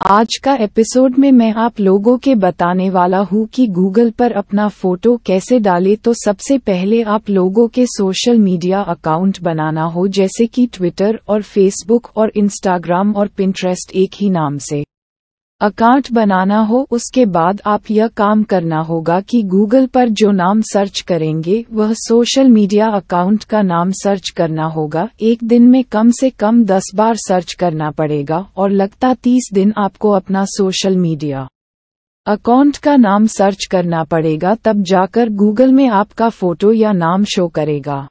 आज का एपिसोड में मैं आप लोगों के बताने वाला हूँ कि गूगल पर अपना फ़ोटो कैसे डाले। तो सबसे पहले आप लोगों के सोशल मीडिया अकाउंट बनाना हो, जैसे कि ट्विटर और फेसबुक और इंस्टाग्राम और पिंट्रेस्ट एक ही नाम से। अकाउंट बनाना हो, उसके बाद आप यह काम करना होगा कि गूगल पर जो नाम सर्च करेंगे, वह सोशल मीडिया अकाउंट का नाम सर्च करना होगा। एक दिन में कम से कम दस बार सर्च करना पड़ेगा और लगता तीस दिन आपको अपना सोशल मीडिया अकाउंट का नाम सर्च करना पड़ेगा, तब जाकर गूगल में आपका फ़ोटो या नाम शो करेगा।